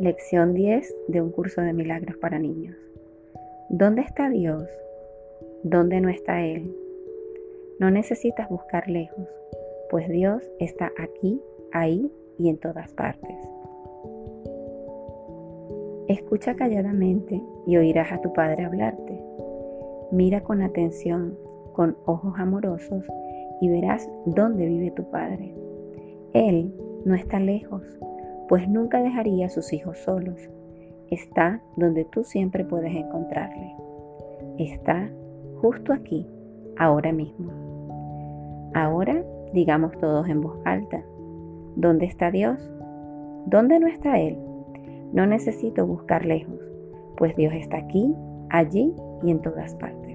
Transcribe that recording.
Lección 10 de un curso de milagros para niños. ¿Dónde está Dios? ¿Dónde no está Él? No necesitas buscar lejos, pues Dios está aquí, ahí y en todas partes. Escucha calladamente y oirás a tu Padre hablarte. Mira con atención, con ojos amorosos, y verás dónde vive tu Padre. Él no está lejos, pues nunca dejaría a sus hijos solos. Está donde tú siempre puedes encontrarle. Está justo aquí, ahora mismo. Ahora digamos todos en voz alta, ¿dónde está Dios? ¿Dónde no está Él? No necesito buscar lejos, pues Dios está aquí, allí y en todas partes.